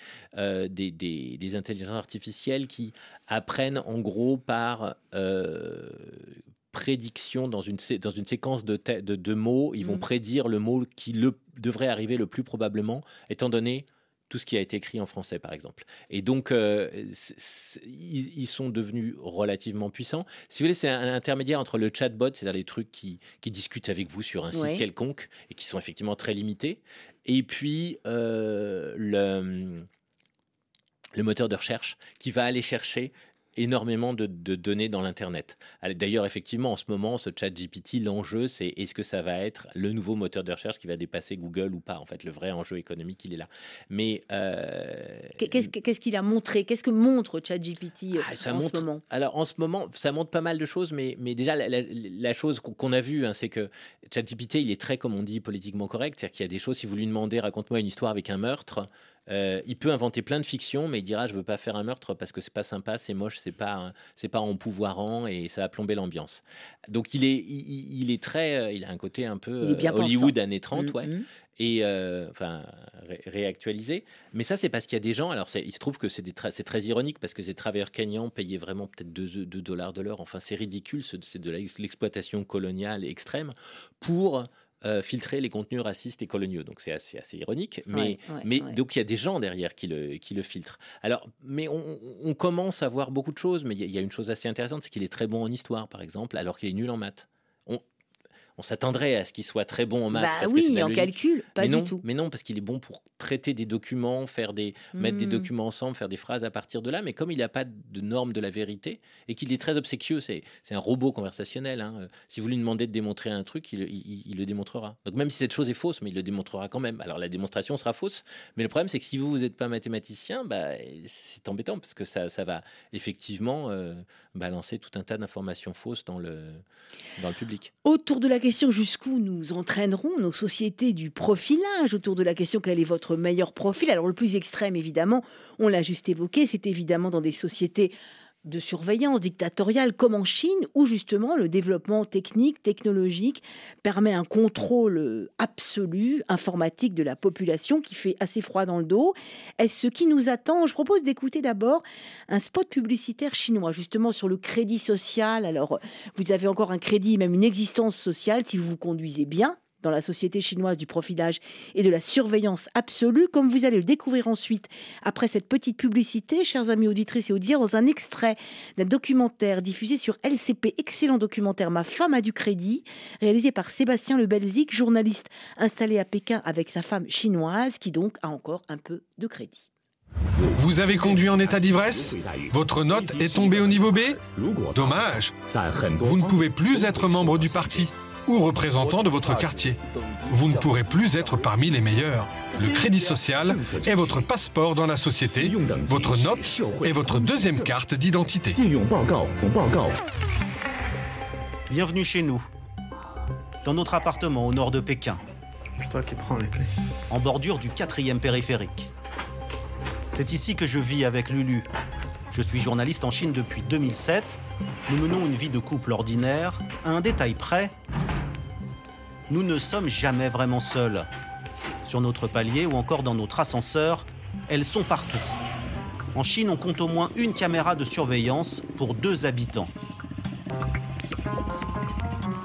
des, des, des, intelligences artificielles qui apprennent en gros par prédiction dans une, dans une séquence de, de, mots. Ils vont mmh. prédire le mot qui le, devrait arriver le plus probablement, étant donné tout ce qui a été écrit en français, par exemple. Et donc, euh, ils, sont devenus relativement puissants. Si vous voulez, c'est un, intermédiaire entre le chatbot, c'est-à-dire les trucs qui, qui, discutent avec vous sur un site quelconque et qui sont effectivement très limités, et puis euh, le, le moteur de recherche qui va aller chercher énormément de, données dans l'Internet. D'ailleurs, effectivement, en ce moment, ce chat GPT, l'enjeu, c'est est-ce que ça va être le nouveau moteur de recherche qui va dépasser Google ou pas En fait, le vrai enjeu économique, il est là. Mais... Euh, qu'est-ce qu'il a montré? Qu'est-ce que montre ChatGPT euh, ah, en ce moment? Alors, en ce moment, ça montre pas mal de choses, mais, mais déjà, la, chose qu'on a vue, hein, c'est que ChatGPT, il est très, comme on dit, politiquement correct. C'est-à-dire qu'il y a des choses, si vous lui demandez, raconte-moi une histoire avec un meurtre, euh, il peut inventer plein de fictions, mais il dira je veux pas faire un meurtre parce que c'est pas sympa, c'est moche, c'est pas c'est pas empouvoirant et ça va plomber l'ambiance. Donc il est il, est très euh, il a un côté un peu euh, Hollywood années 30 ouais. Mm-hmm. Et enfin réactualisé, mais ça c'est parce qu'il y a des gens. Alors il se trouve que c'est c'est très ironique parce que ces travailleurs kenyans payaient vraiment peut-être 2, dollars de l'heure. Enfin c'est ridicule, c'est de l'exploitation coloniale extrême pour euh, filtrer les contenus racistes et coloniaux. Donc c'est assez, assez ironique, mais, mais donc il y a des gens derrière qui le, qui le filtrent. Alors, mais on, commence à voir beaucoup de choses, mais il y, a une chose assez intéressante, c'est qu'il est très bon en histoire, par exemple, alors qu'il est nul en maths on s'attendrait à ce qu'il soit très bon en maths. Bah oui, en calcul, pas du tout. Mais non, parce qu'il est bon pour traiter des documents, faire des, mettre des hmm. documents ensemble, faire des phrases à partir de là. Mais comme il n'a pas de normes de la vérité et qu'il est très obséquieux, c'est un robot conversationnel. Hein. Si vous lui demandez de démontrer un truc, il, le démontrera. Donc même si cette chose est fausse, mais il le démontrera quand même. Alors la démonstration sera fausse, mais le problème c'est que si vous vous n'êtes pas mathématicien, bah, c'est embêtant parce que ça, ça va effectivement euh, balancer tout un tas d'informations fausses dans le, dans le public. Autour de la question jusqu'où nous entraîneront nos sociétés du profilage, autour de la question quel est votre meilleur profil? Alors le plus extrême, évidemment, on l'a juste évoqué, c'est évidemment dans des sociétés de surveillance dictatoriale comme en Chine, où justement le développement technique, technologique permet un contrôle absolu informatique de la population qui fait assez froid dans le dos. Est-ce ce qui nous attend? Je propose d'écouter d'abord un spot publicitaire chinois, justement sur le crédit social. Alors, vous avez encore un crédit, même une existence sociale si vous vous conduisez bien, dans la société chinoise du profilage et de la surveillance absolue, comme vous allez le découvrir ensuite après cette petite publicité, chers amis auditrices et auditeurs, dans un extrait d'un documentaire diffusé sur LCP, excellent documentaire Ma femme a du crédit, réalisé par Sébastien Le Belzic, journaliste installé à Pékin avec sa femme chinoise, qui donc a encore un peu de crédit. Vous avez conduit en état d'ivresse? Votre note est tombée au niveau B? Dommage. Vous ne pouvez plus être membre du parti ou représentant de votre quartier. Vous ne pourrez plus être parmi les meilleurs. Le crédit social est votre passeport dans la société, votre note est votre deuxième carte d'identité. Bienvenue chez nous, dans notre appartement au nord de Pékin. C'est toi qui prends les clés. En bordure du quatrième périphérique. C'est ici que je vis avec Lulu. Je suis journaliste en Chine depuis 2007. Nous menons une vie de couple ordinaire. À un détail près, nous ne sommes jamais vraiment seuls. Sur notre palier ou encore dans notre ascenseur, elles sont partout. En Chine, on compte au moins une caméra de surveillance pour deux habitants.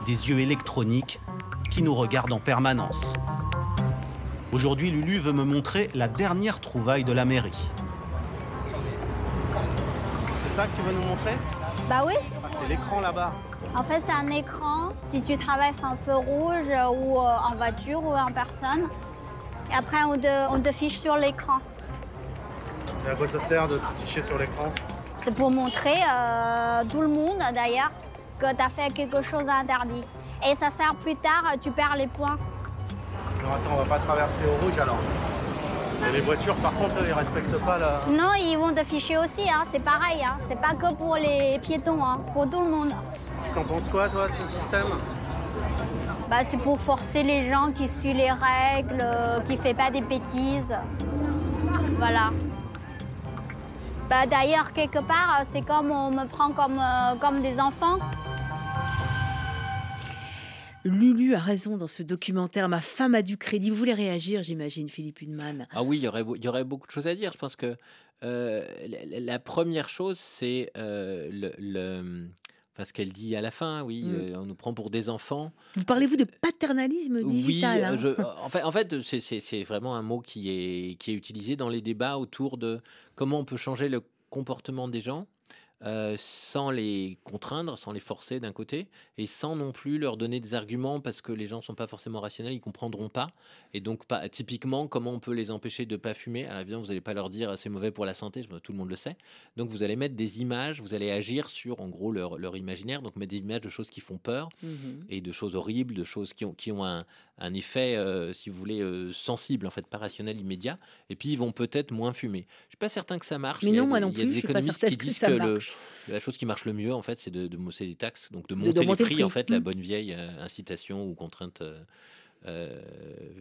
Des yeux électroniques qui nous regardent en permanence. Aujourd'hui, Lulu veut me montrer la dernière trouvaille de la mairie. C'est ça que tu veux nous montrer? Bah oui. Ah, c'est l'écran là-bas. En fait, c'est un écran si tu traverses un feu rouge ou euh, en voiture ou en personne. Et après, on te, on te fiche sur l'écran. Et à quoi ça sert de te ficher sur l'écran? C'est pour montrer euh, tout le monde, d'ailleurs, que tu as fait quelque chose d'interdit. Et ça sert plus tard, tu perds les points. Non, attends, on va pas traverser au rouge alors. Et les voitures, par contre, ils respectent pas la. Non, ils vont te ficher aussi, hein, c'est pareil. Hein. C'est pas que pour les piétons, hein, pour tout le monde. T'en penses quoi, toi, de ce système bah, C'est pour forcer les gens qui suivent les règles, euh, qui ne font pas des bêtises. Voilà. Bah, D'ailleurs, quelque part, c'est comme on me prend comme, euh, comme des enfants. Lulu a raison dans ce documentaire. Ma femme a du crédit. Vous voulez réagir, j'imagine, Philippe Hunman Ah oui, il y, aurait, il y aurait beaucoup de choses à dire. Je pense que euh, la, la, première chose, c'est euh, le, le Enfin, ce qu'elle dit à la fin, oui, mmh. euh, on nous prend pour des enfants. Vous parlez-vous de paternalisme digital Oui, hein je, en fait, en fait c'est vraiment un mot qui est, qui est utilisé dans les débats autour de comment on peut changer le comportement des gens euh, sans les contraindre, sans les forcer d'un côté, et sans non plus leur donner des arguments parce que les gens ne sont pas forcément rationnels, ils comprendront pas. Et donc, pas, typiquement, comment on peut les empêcher de pas fumer? À l'évidence, vous n'allez pas leur dire c'est mauvais pour la santé, tout le monde le sait. Donc, vous allez mettre des images, vous allez agir sur, en gros, leur, leur imaginaire, donc mettre des images de choses qui font peur Mmh et de choses horribles, de choses qui ont, qui ont un, un effet, euh, si vous voulez, euh, sensible, en fait, pas rationnel, immédiat. Et puis, ils vont peut-être moins fumer. Je suis pas certain que ça marche. Mais il y a non, des, moi non plus, je suis pas économistes certaine qui que disent ça le, marche. La chose qui marche le mieux, en fait, c'est de, de monter les taxes, donc de monter, de monter les le prix, en prix. fait, la Mm. bonne vieille euh, incitation ou contrainte euh, euh,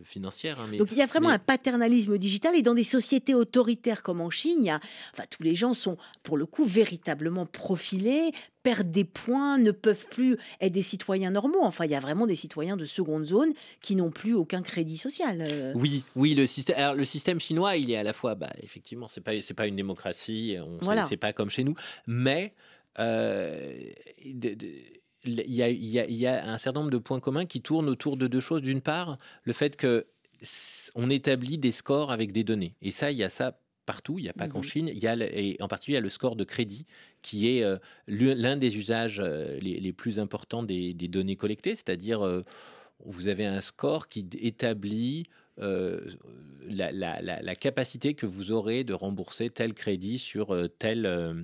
financière. hein, mais- Donc il y a vraiment mais- un paternalisme digital et dans des sociétés autoritaires comme en Chine, il y a, enfin, tous les gens sont pour le coup véritablement profilés, perdent des points, ne peuvent plus être des citoyens normaux. Enfin, il y a vraiment des citoyens de seconde zone qui n'ont plus aucun crédit social. euh. Oui, oui, le système, alors, le système chinois, il est à la fois, bah, effectivement, c'est pas, c'est pas une démocratie, on, Voilà. c'est, c'est pas comme chez nous, mais euh, de- de- il y, a, y y un certain nombre de points communs qui tournent autour de deux choses. D'une part, le fait que on établit des scores avec des données, et ça, il y a ça partout, il n'y a pas qu'en Mhm. Chine, il y a, et en particulier il y a le score de crédit qui est euh, l'un des usages euh, les, les plus importants des, des données collectées, c'est-à-dire euh, vous avez un score qui établit la, la- la- la capacité que vous aurez de rembourser tel crédit sur euh,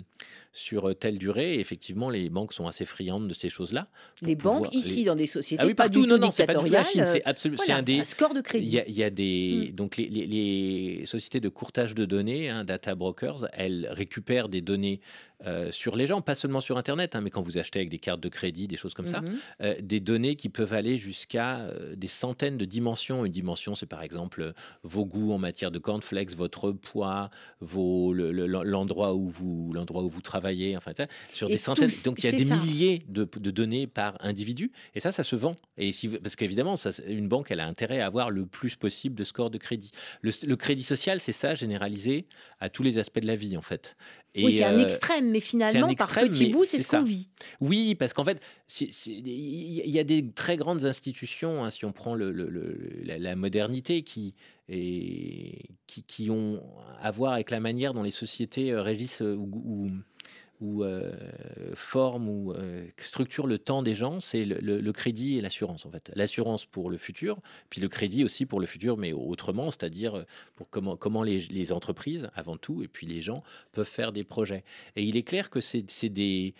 sur telle durée. Et effectivement, les banques sont assez friandes de ces choses-là. Les banques ici les- dans des sociétés Ah oui, pas partout, du non, tout non, c'est pas du tout la Chine, dictatoriales, c'est absolument, voilà, un des, un score de il crédit. y a, il y a des Mm. donc les, les- les sociétés de courtage de données, hein, data brokers, elles récupèrent des données euh, sur les gens, pas seulement sur Internet, hein, mais quand vous achetez avec des cartes de crédit, des choses comme ça, Mhm. euh, des données qui peuvent aller jusqu'à euh, des centaines de dimensions. Une dimension, c'est par exemple vos goûts en matière de cornflakes, votre poids, vos, le- le- l'endroit où vous l'endroit où vous travaillez, enfin, sur des centaines. donc il y a des milliers de, données par individu, et ça, ça se vend. Et si, parce qu'évidemment, une banque, elle a intérêt à avoir le plus possible de score de crédit. Le, crédit social, c'est ça, généralisé à tous les aspects de la vie, en fait. Et oui, c'est un euh, extrême, mais finalement, par petits bouts, c'est ce qu'on vit. Oui, parce qu'en fait, il y a des très grandes institutions, hein, si on prend le, la, modernité, qui, et, qui, qui, ont à voir avec la manière dont les sociétés euh, régissent euh, ou, ou, forment ou structurent le temps des gens, c'est le, crédit et l'assurance en fait. L'assurance pour le futur, puis le crédit aussi pour le futur, mais autrement, c'est-à-dire pour comment, comment les, entreprises, avant tout, et puis les gens peuvent faire des projets. Et il est clair que c'est des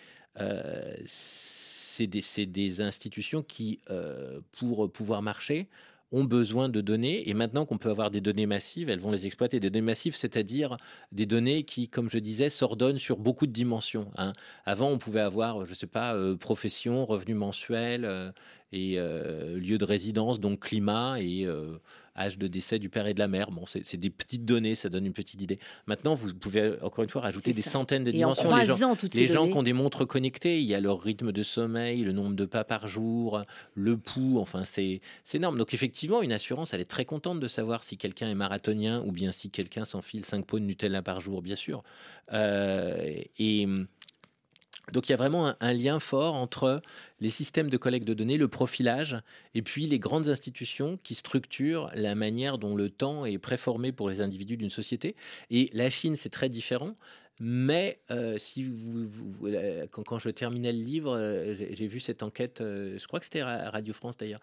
des, des, institutions qui, euh, pour pouvoir marcher, ont besoin de données. Et maintenant qu'on peut avoir des données massives, elles vont les exploiter. Des données massives, c'est-à-dire des données qui, comme je disais, s'ordonnent sur beaucoup de dimensions. Hein. Avant, on pouvait avoir, je ne sais pas, euh, profession, revenu mensuel, euh, et euh, lieu de résidence, donc climat et euh, âge de décès du père et de la mère. Bon, c'est des petites données, ça donne une petite idée. Maintenant, vous pouvez encore une fois rajouter des centaines de dimensions. les gens, les gens qui ont des montres connectées, il y a leur rythme de sommeil, le nombre de pas par jour, le pouls, enfin, c'est énorme. Donc, effectivement, une assurance, elle est très contente de savoir si quelqu'un est marathonien ou bien si quelqu'un s'enfile 5 pots de Nutella par jour, bien sûr. Euh, et donc il y a vraiment un, lien fort entre les systèmes de collecte de données, le profilage, et puis les grandes institutions qui structurent la manière dont le temps est préformé pour les individus d'une société. Et la Chine, c'est très différent. Mais euh, si vous, euh, quand, je terminais le livre, euh, j'ai vu cette enquête, je crois que c'était Radio France d'ailleurs,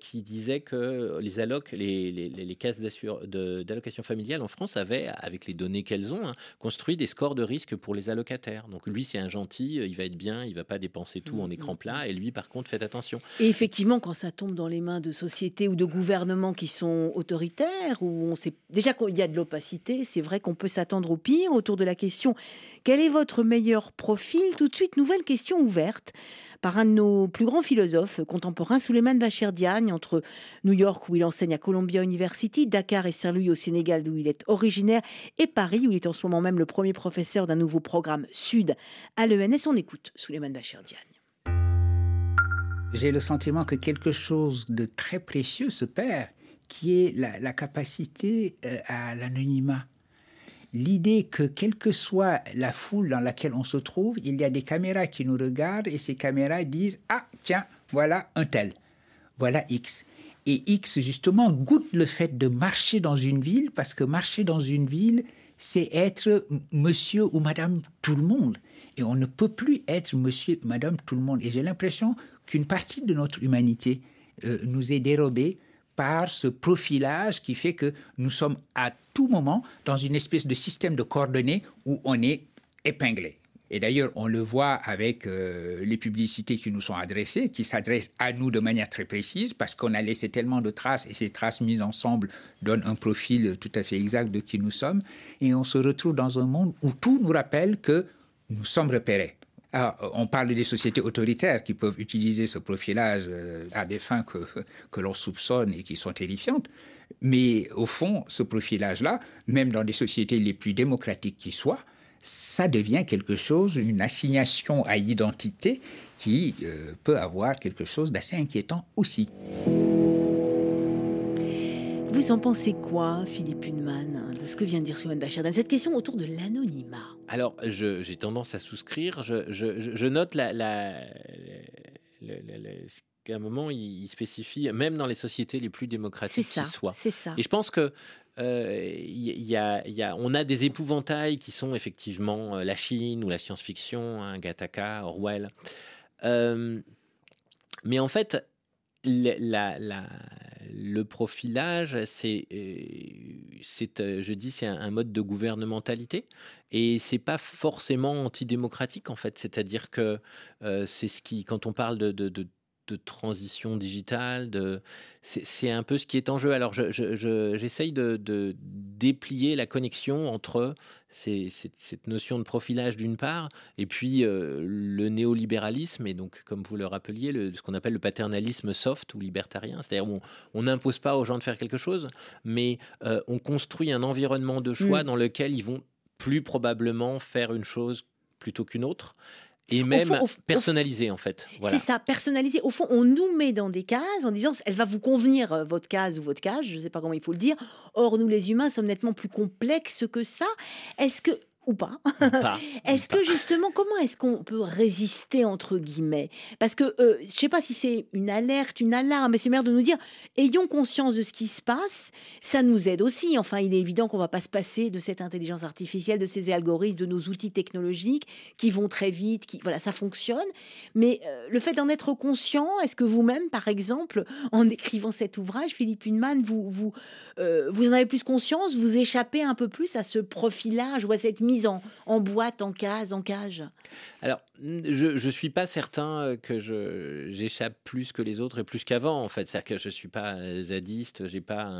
qui disait que les allocs, les, les, les caisses d'allocation familiale en France avaient, avec les données qu'elles ont, hein, construit des scores de risque pour les allocataires. Donc lui, c'est un gentil, il va être bien, il va pas dépenser tout en mmh, écran mmh, plat, mmh. et lui, par contre, faites attention. Et effectivement, quand ça tombe dans les mains de sociétés ou de gouvernements qui sont autoritaires, où on sait déjà qu'il y a de l'opacité, c'est vrai qu'on peut s'attendre au pire autour de la question quel est votre meilleur profil? Tout de suite, nouvelle question ouverte par un de nos plus grands philosophes contemporains, Souleymane Bachir Diagne, entre New York, où il enseigne à Columbia University, Dakar et Saint-Louis au Sénégal, d'où il est originaire, et Paris, où il est en ce moment même le premier professeur d'un nouveau programme Sud à l'ENS. On écoute Souleymane Bachir Diagne. J'ai le sentiment que quelque chose de très précieux se perd, qui est la capacité euh, à l'anonymat l'idée que quelle que soit la foule dans laquelle on se trouve, il y a des caméras qui nous regardent et ces caméras disent Ah, tiens, voilà un tel, voilà X. Et X, justement, goûte le fait de marcher dans une ville, parce que marcher dans une ville, c'est être monsieur ou madame tout le monde. Et on ne peut plus être monsieur, madame tout le monde. Et j'ai l'impression qu'une partie de notre humanité euh, nous est dérobée par ce profilage qui fait que nous sommes à tout moment dans une espèce de système de coordonnées où on est épinglé. Et d'ailleurs, on le voit avec euh, les publicités qui nous sont adressées, qui s'adressent à nous de manière très précise, parce qu'on a laissé tellement de traces, et ces traces mises ensemble donnent un profil tout à fait exact de qui nous sommes. Et on se retrouve dans un monde où tout nous rappelle que nous sommes repérés. On parle des sociétés autoritaires qui peuvent utiliser ce profilage euh, à des fins que, l'on soupçonne et qui sont terrifiantes. Mais au fond, ce profilage-là, même dans des sociétés les plus démocratiques qui soient, ça devient quelque chose, une assignation à identité qui euh, peut avoir quelque chose d'assez inquiétant aussi. Vous en pensez quoi, Philippe Hunman, de ce que vient de dire Souane Bachar Cette question autour de l'anonymat. Alors, j'ai tendance à souscrire. Je, note la, la, qu'à un moment, il, spécifie, même dans les sociétés les plus démocratiques qui soient. C'est ça. Et je pense que euh, y a, y a, on a des épouvantails qui sont effectivement euh, la Chine ou la science-fiction, hein, Gattaca, Orwell. Euh, mais en fait, le profilage, c'est, euh, euh, je dis, c'est un, mode de gouvernementalité et c'est pas forcément antidémocratique en fait. C'est-à-dire que euh, c'est ce qui, quand on parle de de transition digitale, de... c'est un peu ce qui est en jeu. Alors j'essaye de, de, déplier la connexion entre cette notion de profilage d'une part, et puis euh, le néolibéralisme, et donc comme vous le rappeliez, le, ce qu'on appelle le paternalisme soft ou libertarien, c'est-à-dire on n'impose pas aux gens de faire quelque chose, mais euh, on construit un environnement de choix mmh. dans lequel ils vont plus probablement faire une chose plutôt qu'une autre et même personnalisé en fait. C'est ça, personnalisé. Au fond, on nous met dans des cases en disant elle va vous convenir euh, votre case ou votre cage, je ne sais pas comment il faut le dire. Or, nous les humains sommes nettement plus complexes que ça. Est-ce que ou pas. est-ce que justement, comment est-ce qu'on peut résister entre guillemets? Parce que euh, je ne sais pas si c'est une alerte, une alarme, mais c'est maire de nous dire ayons conscience de ce qui se passe. Ça nous aide aussi. Enfin, il est évident qu'on ne va pas se passer de cette intelligence artificielle, de ces algorithmes, de nos outils technologiques qui vont très vite, qui voilà, ça fonctionne. Mais euh, le fait d'en être conscient, est-ce que vous-même, par exemple, en écrivant cet ouvrage, Philippe Huneman, vous vous euh, vous en avez plus conscience, vous échappez un peu plus à ce profilage ou à cette mise en, boîte, en case, en cage Alors, je ne suis pas certain euh, que j'échappe plus que les autres et plus qu'avant, en fait. C'est-à-dire que je ne suis pas euh, zadiste, j'ai pas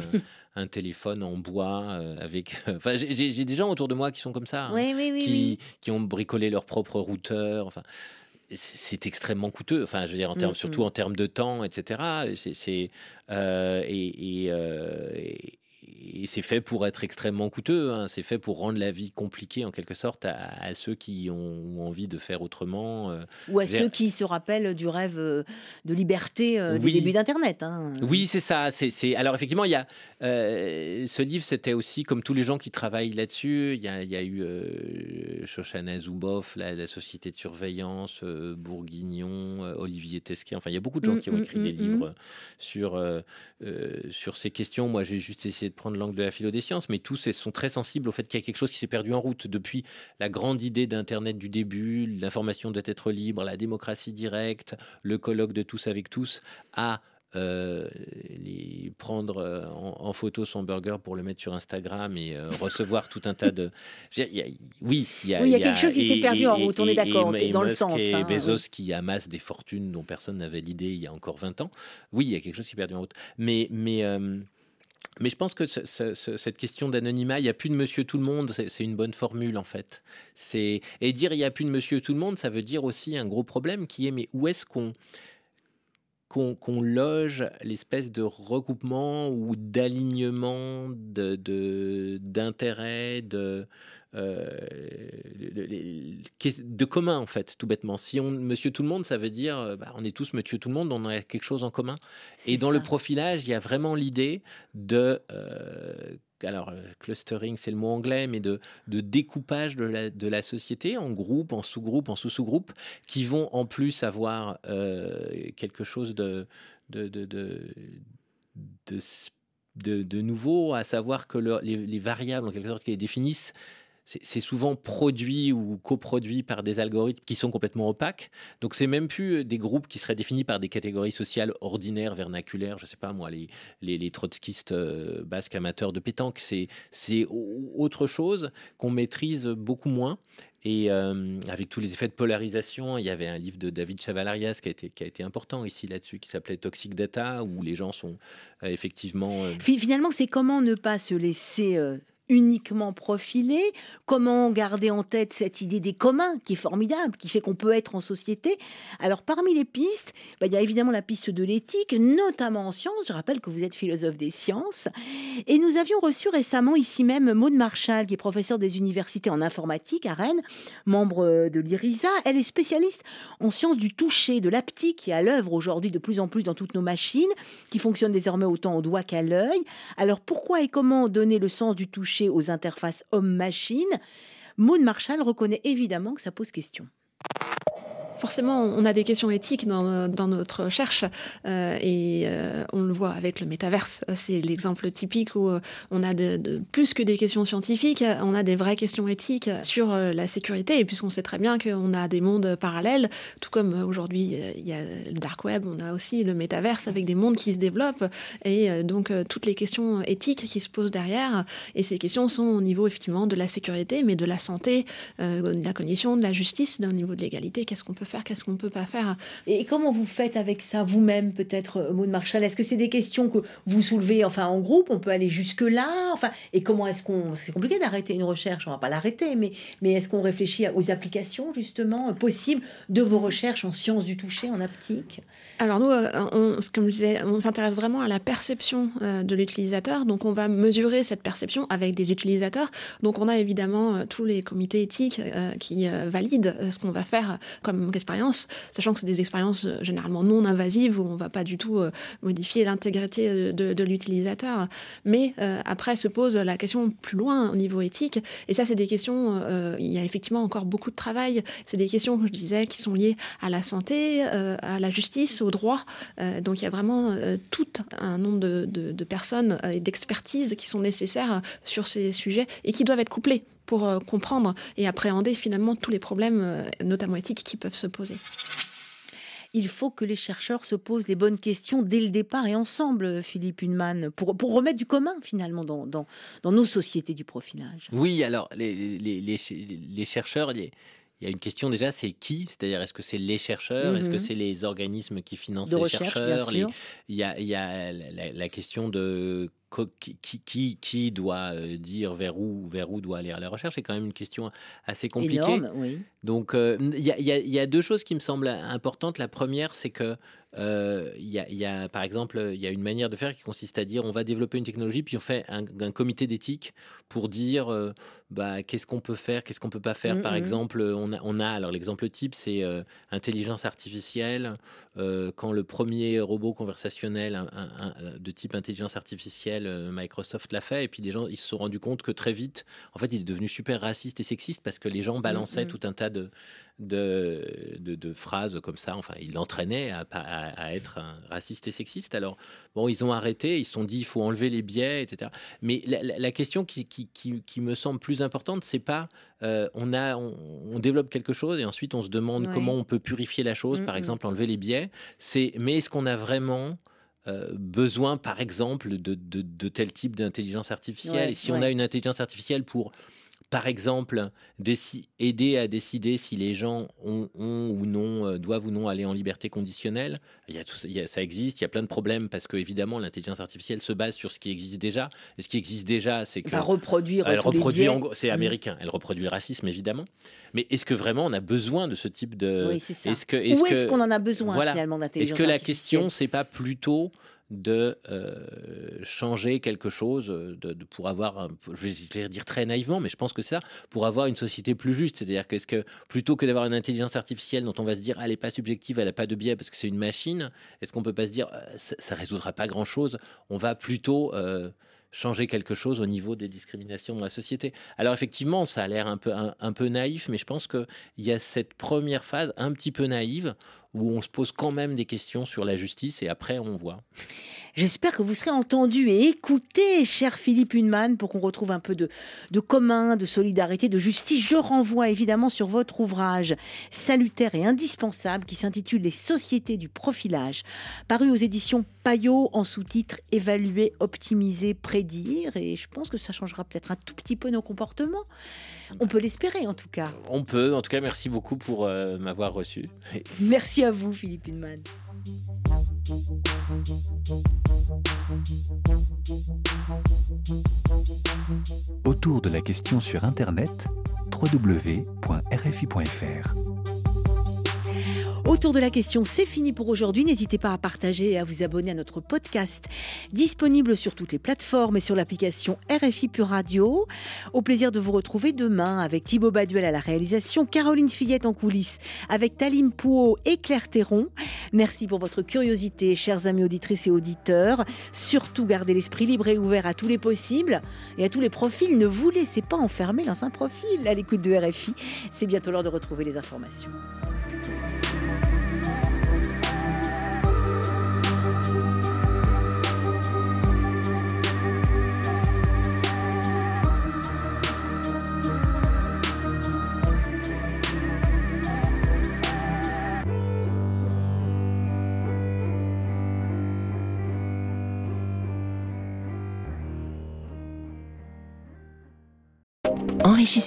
un, téléphone en bois euh, avec... Enfin, j'ai des gens autour de moi qui sont comme ça, hein, qui, qui, ont bricolé leur propre routeur, enfin c'est extrêmement coûteux. Enfin, je veux dire, en termes, mm, surtout mm. en termes de temps, etc. C'est et, et c'est fait pour être extrêmement coûteux. Hein. C'est fait pour rendre la vie compliquée en quelque sorte à, ceux qui ont envie de faire autrement. Euh, Ou à ceux qui se rappellent du rêve euh, de liberté euh, des débuts d'Internet. Hein. Oui, c'est ça. C'est alors effectivement, il y a ce livre, c'était aussi comme tous les gens qui travaillent là-dessus. Il y a, eu Shoshana Zuboff, la, société de surveillance, Bourguignon, Olivier Tesquet. Enfin, il y a beaucoup de gens mmh, qui ont mmh, écrit des mmh, livres sur sur ces questions. Moi, j'ai juste essayé de prendre l'angle de la philo des sciences, mais tous sont très sensibles au fait qu'il y a quelque chose qui s'est perdu en route depuis la grande idée d'Internet du début, l'information doit être libre, la démocratie directe, le colloque de tous avec tous, à euh, les, prendre euh, en, photo son burger pour le mettre sur Instagram et euh, recevoir tout un tas de. oui, il y a, quelque chose qui s'est perdu en route, on est d'accord, dans le sens. Et hein, Bezos qui amasse des fortunes dont personne n'avait l'idée il y a encore 20 ans. Oui, il y a quelque chose qui s'est perdu en route. Mais. mais mais je pense que cette question d'anonymat, il n'y a plus de monsieur tout le monde, c'est une bonne formule en fait. Et dire il n'y a plus de monsieur tout le monde, ça veut dire aussi un gros problème qui est mais où est-ce qu'on qu'on loge l'espèce de regroupement ou d'alignement d'intérêts, de, euh, de commun en fait, tout bêtement. Si on Monsieur Tout le Monde, ça veut dire euh, bah, on est tous Monsieur Tout le Monde, on a quelque chose en commun. Et dans le profilage, il y a vraiment l'idée de euh, alors clustering c'est le mot anglais, mais de, découpage de la, société en groupes, en sous-groupes, en sous-sous-groupes, qui vont en plus avoir quelque chose de, nouveau, à savoir que les, variables en quelque sorte qui les définissent c'est souvent produit ou coproduit par des algorithmes qui sont complètement opaques. Donc c'est même plus euh, des groupes qui seraient définis par des catégories sociales ordinaires, vernaculaires, je sais pas moi, les, les, trotskistes euh, basques amateurs de pétanque. C'est autre chose qu'on maîtrise beaucoup moins. Et euh, avec tous les effets de polarisation, il y avait un livre de David Chavalarias qui a été, qui a été important ici là-dessus, qui s'appelait Toxic Data, où les gens sont effectivement... Finalement, c'est comment ne pas se laisser uniquement profilé, comment garder en tête cette idée des communs qui est formidable, qui fait qu'on peut être en société. Alors parmi les pistes, bah, il y a évidemment la piste de l'éthique, notamment en sciences. Je rappelle que vous êtes philosophe des sciences. Et nous avions reçu récemment ici même Maude Marshall, qui est professeure des universités en informatique à Rennes, membre de l'IRISA. Elle est spécialiste en sciences du toucher, de l'aptique, qui est à l'œuvre aujourd'hui de plus en plus dans toutes nos machines, qui fonctionnent désormais autant au doigt qu'à l'œil. Alors pourquoi et comment donner le sens du toucher aux interfaces homme-machine, Maud Marshall reconnaît évidemment que ça pose question forcément, on a des questions éthiques dans, notre recherche euh, et euh, on le voit avec le métaverse. C'est l'exemple typique où euh, on a plus que des questions scientifiques, on a des vraies questions éthiques sur la sécurité. Puisqu'on sait très bien qu'on a des mondes parallèles, tout comme aujourd'hui il y a le dark web, on a aussi le métaverse avec des mondes qui se développent et donc toutes les questions éthiques qui se posent derrière. Et ces questions sont au niveau effectivement de la sécurité, mais de la santé, de la cognition, de la justice, d'un niveau de l'égalité. Qu'est-ce qu'on peut peut faire, qu'est-ce qu'on ne peut pas faire. Et comment vous faites avec ça vous-même, peut-être, Maud Marshall Est-ce que c'est des questions que vous soulevez enfin en groupe? On peut aller jusque-là? Enfin, Et comment est-ce qu'on. C'est compliqué d'arrêter une recherche, on va pas l'arrêter, mais, mais est-ce qu'on réfléchit aux applications, justement, possibles de vos recherches en sciences du toucher, en aptique Alors, nous, euh, on, comme je disais, on s'intéresse vraiment à la perception euh, de l'utilisateur. Donc, on va mesurer cette perception avec des utilisateurs. Donc, on a évidemment euh, tous les comités éthiques qui valident ce qu'on va faire comme expérience, sachant que c'est des expériences généralement non invasives où on ne va pas du tout modifier l'intégrité de, l'utilisateur. Mais après se pose la question plus loin au niveau éthique. Et ça, c'est des questions, il y a effectivement encore beaucoup de travail. C'est des questions, je disais, qui sont liées à la santé, à la justice, au droit. donc, il y a vraiment tout un nombre de, personnes et d'expertises qui sont nécessaires sur ces sujets et qui doivent être couplés pour euh, comprendre et appréhender finalement tous les problèmes, euh, notamment éthiques, qui peuvent se poser il faut que les chercheurs se posent les bonnes questions dès le départ et ensemble, Philippe Huneman, pour, pour remettre du commun finalement dans, dans, nos sociétés du profilage. Oui, alors les, les, les, chercheurs, les, il y a une question déjà, c'est qui? C'est-à-dire, est-ce que c'est les chercheurs? Est-ce que mhm. c'est les organismes qui financent les chercheurs? Il y a, il y a la, question de qui, qui, qui, doit euh, dire vers où, vers où doit aller la recherche C'est quand même une question assez compliquée. Donc, euh, il y, a, il y, a deux choses qui me semblent importantes. La première, c'est que euh, il y, a, y, a, par exemple, il y a une manière de faire qui consiste à dire on va développer une technologie, puis on fait un, comité d'éthique pour dire euh, bah, qu'est-ce qu'on peut faire, qu'est-ce qu'on peut pas faire? Par mm, mm. exemple, on a, on a alors l'exemple type, c'est euh, intelligence artificielle. quand le premier robot conversationnel de type intelligence artificielle, Microsoft l'a fait, et puis les gens ils se sont rendus compte que très vite, en fait, il est devenu super raciste et sexiste parce que les gens mm, balançaient tout un tas de de, de, phrases comme ça. Enfin, il l'entraînait à, à, être un raciste et sexiste. Alors, bon, ils ont arrêté, ils se sont dit il faut enlever les biais, etc. Mais la, question qui, qui, qui, me semble plus importante, c'est pas euh, on, a, on, développe quelque chose et ensuite on se demande comment on peut purifier la chose, par exemple enlever les biais. C'est mais est-ce qu'on a vraiment euh, besoin, par exemple, de, de, de tel type d'intelligence artificielle? et si on a une intelligence artificielle pour par exemple, aider à décider si les gens ont, ou non, euh, doivent ou non aller en liberté conditionnelle. Il y a tout, ça existe, il y a plein de problèmes parce que évidemment l'intelligence artificielle se base sur ce qui existe déjà. Et ce qui existe déjà, c'est que va reproduire. Elle reproduit, c'est mmh. américain. Elle reproduit le racisme évidemment. Mais est-ce que vraiment on a besoin de ce type de Oui, c'est ça. Est-ce que, est Où est-ce qu'on en a besoin finalement d'intelligence Est-ce que la question c'est pas plutôt de euh, changer quelque chose, de, pour avoir, je vais dire très naïvement, mais je pense que c'est ça, pour avoir une société plus juste. C'est-à-dire qu'est-ce que plutôt que d'avoir une intelligence artificielle dont on va se dire elle n'est pas subjective, elle n'a pas de biais parce que c'est une machine, est-ce qu'on peut pas se dire euh, ça, ne résoudra pas grand-chose On va plutôt euh, changer quelque chose au niveau des discriminations dans la société. Alors effectivement, ça a l'air un peu, un peu naïf, mais je pense qu'il y a cette première phase un petit peu naïve où on se pose quand même des questions sur la justice et après on voit. J'espère que vous serez entendu et écouté, cher Philippe Huneman, pour qu'on retrouve un peu de, de commun, de solidarité, de justice. Je renvoie évidemment sur votre ouvrage salutaire et indispensable qui s'intitule Les sociétés du profilage, paru aux éditions Payot en sous-titre Évaluer, optimiser, prédire. Et je pense que ça changera peut-être un tout petit peu nos comportements. On peut l'espérer en tout cas. On peut. En tout cas, merci beaucoup pour euh, m'avoir reçu. merci à vous, Philippe Hinman. Autour de la question sur Internet, www.rfi.fr. Autour de la question, c'est fini pour aujourd'hui. N'hésitez pas à partager et à vous abonner à notre podcast, disponible sur toutes les plateformes et sur l'application RFI Pure Radio. Au plaisir de vous retrouver demain avec Thibaut Baduel à la réalisation, Caroline Fillette en coulisses, avec Talim Pouot et Claire Théron. Merci pour votre curiosité, chers amis auditrices et auditeurs. Surtout, gardez l'esprit libre et ouvert à tous les possibles et à tous les profils. Ne vous laissez pas enfermer dans un profil à l'écoute de RFI. C'est bientôt l'heure de retrouver les informations. enrichissant.